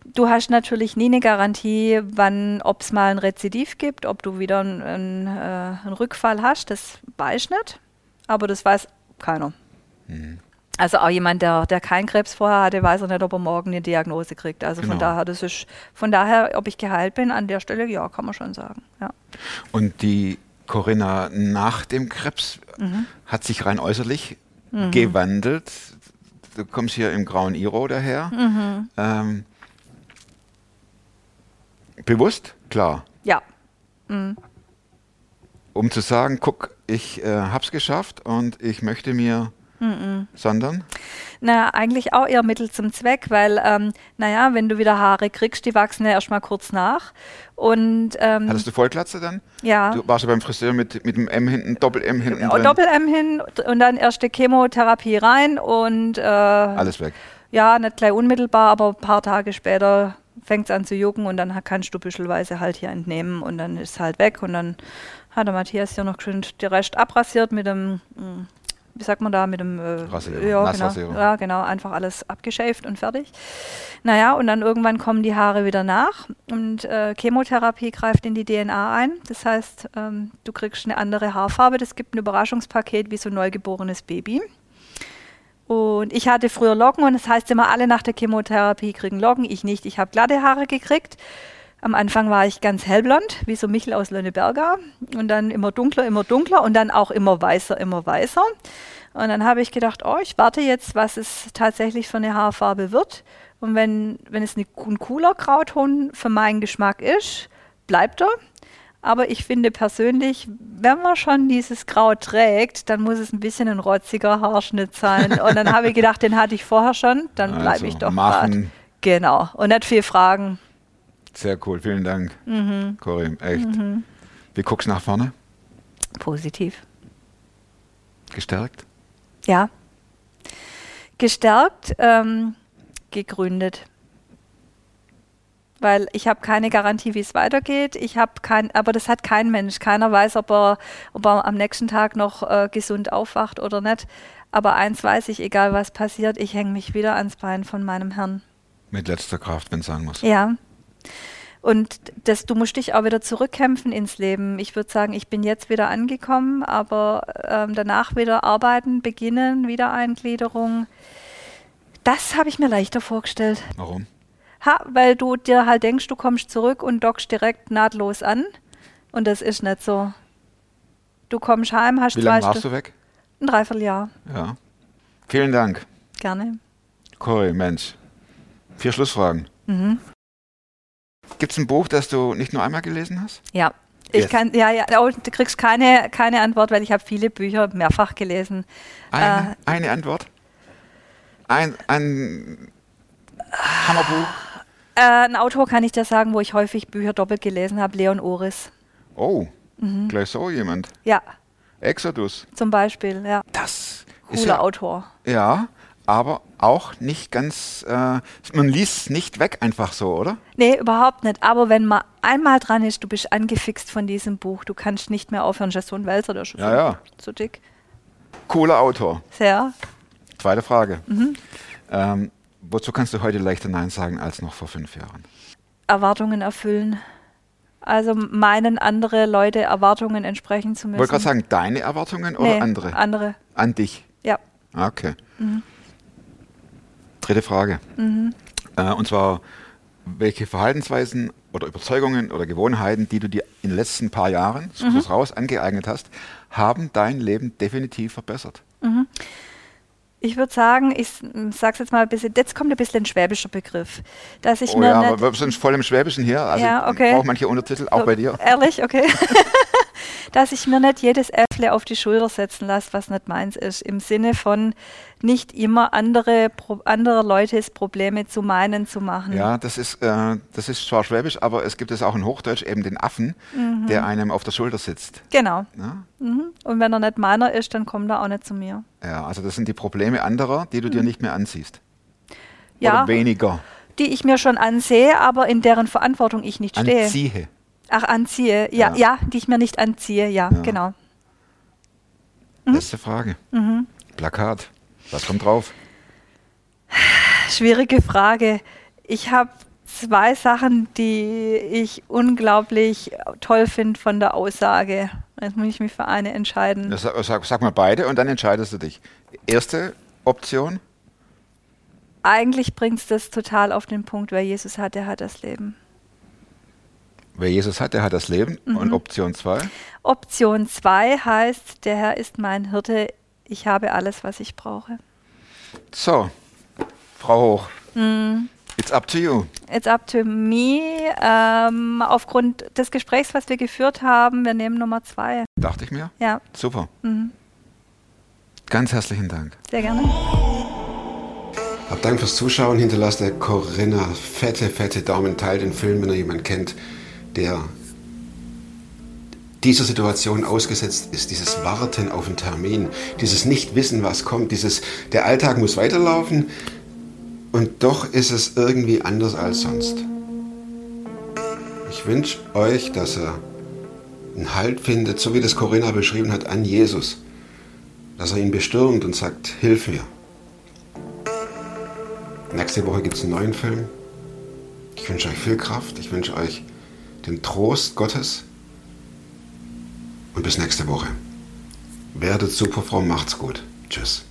Du hast natürlich nie eine Garantie, wann, ob es mal ein Rezidiv gibt, ob du wieder einen, einen, äh, einen Rückfall hast, das weiß ich nicht. Aber das weiß keiner. Also auch jemand, der, der keinen Krebs vorher hatte, weiß er nicht, ob er morgen eine Diagnose kriegt. Also Genau. von daher, das ist von daher, ob ich geheilt bin, an der Stelle, ja, kann man schon sagen. Ja. Und die Corinna nach dem Krebs Mhm. hat sich rein äußerlich gewandelt. Du kommst hier im grauen Iro daher. Mhm. Ähm, bewusst? Klar. ja. Um zu sagen, guck, ich äh, hab's geschafft und ich möchte mir Mhm. sondern Naja, eigentlich auch eher Mittel zum Zweck, weil, ähm, naja, wenn du wieder Haare kriegst, die wachsen ja erstmal kurz nach. Und ähm, hattest du Vollglatze dann? ja, Du warst ja beim Friseur mit, mit dem M hinten, Doppel-M hinten Ja, drin. Doppel-M hin und dann erste Chemotherapie rein und äh, Alles weg. ja, nicht gleich unmittelbar, aber ein paar Tage später fängt es an zu jucken und dann kannst du büschelweise halt hier entnehmen und dann ist es halt weg und dann hat der Matthias hier noch schön den Rest abrasiert mit dem, mm, wie sagt man da, mit dem äh, ja, genau, ja, genau, einfach alles abgeschäft und fertig. Naja, und dann irgendwann kommen die Haare wieder nach und äh, Chemotherapie greift in die DNA ein. Das heißt, ähm, du kriegst eine andere Haarfarbe. Das gibt ein Überraschungspaket wie so ein neugeborenes Baby. Und ich hatte früher Locken und das heißt immer, alle nach der Chemotherapie kriegen Locken, ich nicht. Ich habe glatte Haare gekriegt. Am Anfang war ich ganz hellblond, wie so Michel aus Lönneberger. Und dann immer dunkler, immer dunkler und dann auch immer weißer, immer weißer. Und dann habe ich gedacht, oh, ich warte jetzt, was es tatsächlich für eine Haarfarbe wird. Und wenn, wenn es eine, ein cooler Grauton für meinen Geschmack ist, bleibt er. Aber ich finde persönlich, wenn man schon dieses Grau trägt, dann muss es ein bisschen ein rotziger Haarschnitt sein. Und dann habe ich gedacht, den hatte ich vorher schon, dann bleibe Also, ich doch machen. grad. Genau. Und nicht viel fragen. Sehr cool, vielen Dank, Mhm. Corinne, echt. Wie guckst du nach vorne? Positiv. Gestärkt? Ja. Gestärkt, ähm, gegründet. Weil ich habe keine Garantie, wie es weitergeht. Ich habe kein, aber das hat kein Mensch. Keiner weiß, ob er, ob er am nächsten Tag noch äh, gesund aufwacht oder nicht. Aber eins weiß ich, egal was passiert, ich hänge mich wieder ans Bein von meinem Herrn. Mit letzter Kraft, wenn es sein muss. Ja. Und das, du musst dich auch wieder zurückkämpfen ins Leben. Ich würde sagen, ich bin jetzt wieder angekommen, aber ähm, danach wieder arbeiten, beginnen, Wiedereingliederung. Das habe ich mir leichter vorgestellt. Warum? Ha, weil du dir halt denkst, du kommst zurück und dockst direkt nahtlos an. Und das ist nicht so. Du kommst heim, hast Wie lange warst du weg? Ein Dreivierteljahr. Ja. Vielen Dank, Gerne. Cory, Mensch. Vier Schlussfragen. Mhm. Gibt es ein Buch, das du nicht nur einmal gelesen hast? Ja. Ich Jetzt. kann, ja, ja, du kriegst keine, keine Antwort, weil ich habe viele Bücher mehrfach gelesen. Eine, eine Antwort? Ein, ein Hammerbuch? Äh, ein Autor kann ich dir sagen, wo ich häufig Bücher doppelt gelesen habe, Leon Oris. Oh, Mhm. gleich so jemand. Ja, Exodus. zum Beispiel, ja. Das ist Cooler ja, Autor. Ja, aber auch nicht ganz, äh, man liest es nicht weg einfach so, oder? Nee, überhaupt nicht. Aber wenn man einmal dran ist, du bist angefixt von diesem Buch, du kannst nicht mehr aufhören. Ein Wälzer, der ist schon Ja, so, ja. so dick. Cooler Autor. Sehr. Zweite Frage. Mhm. Ähm, wozu kannst du heute leichter Nein sagen als noch vor fünf Jahren? Erwartungen erfüllen. Also meinen andere Leute Erwartungen entsprechen zu Ich müssen. wollte gerade sagen, deine Erwartungen oder Nee, andere? Andere, An dich. ja. Okay. Dritte Frage. Äh, und zwar, welche Verhaltensweisen oder Überzeugungen oder Gewohnheiten, die du dir in den letzten paar Jahren, such es raus, angeeignet hast, haben dein Leben definitiv verbessert? Ich würde sagen, ich sage es jetzt mal ein bisschen, jetzt kommt ein bisschen ein schwäbischer Begriff. Dass ich oh mir ja, aber wir sind voll im Schwäbischen hier. Also Ja, okay. brauche manche Untertitel, auch So, bei dir. Ehrlich, okay. dass ich mir nicht jedes Äffle auf die Schulter setzen lasse, was nicht meins ist. Im Sinne von nicht immer andere, Pro andere Leutes Probleme zu meinen zu machen. Ja, das ist, äh, das ist zwar Schwäbisch, aber es gibt es auch in Hochdeutsch eben den Affen, Mhm. der einem auf der Schulter sitzt. Genau. Ja? Mhm. Und wenn er nicht meiner ist, dann kommt er auch nicht zu mir. ja, also das sind die Probleme anderer, die du dir nicht mehr ansiehst. Mhm. Ja, Oder weniger die ich mir schon ansehe, aber in deren Verantwortung ich nicht stehe. anziehe. Ach, anziehe. Ja, Ja. ja, die ich mir nicht anziehe. Ja, Ja. genau. Letzte Frage. Mhm. Plakat. Was kommt drauf? Schwierige Frage. Ich habe zwei Sachen, die ich unglaublich toll finde von der Aussage. Jetzt muss ich mich für eine entscheiden. Sag, sag, sag mal beide und dann entscheidest du dich. Erste Option, Eigentlich bringt es das total auf den Punkt, wer Jesus hat, der hat das Leben. Wer Jesus hat, der hat das Leben. Mhm. Und Option zwei, Option 2 heißt, der Herr ist mein Hirte, ich habe alles, was ich brauche. so, Frau Hoch, Mhm. it's up to you. It's up to me. Ähm, aufgrund des Gesprächs, was wir geführt haben, wir nehmen Nummer 2. Dachte ich mir. Ja, Super. Mhm. Ganz herzlichen Dank. sehr gerne. Hab Dank fürs Zuschauen. Hinterlasst der Corinna fette, fette Daumen. Teilt den Film, wenn ihr jemanden kennt, der dieser Situation ausgesetzt ist. Dieses Warten auf einen Termin, dieses Nicht-Wissen, was kommt, dieses, der Alltag muss weiterlaufen und doch ist es irgendwie anders als sonst. Ich wünsche euch, dass ihr einen Halt findet, so wie das Corinna beschrieben hat, an Jesus. Dass er ihn bestürmt und sagt, hilf mir. Nächste Woche gibt es einen neuen Film. Ich wünsche euch viel Kraft. Ich wünsche euch den Trost Gottes. Und bis nächste Woche. Werdet super fromm, macht's gut. Tschüss.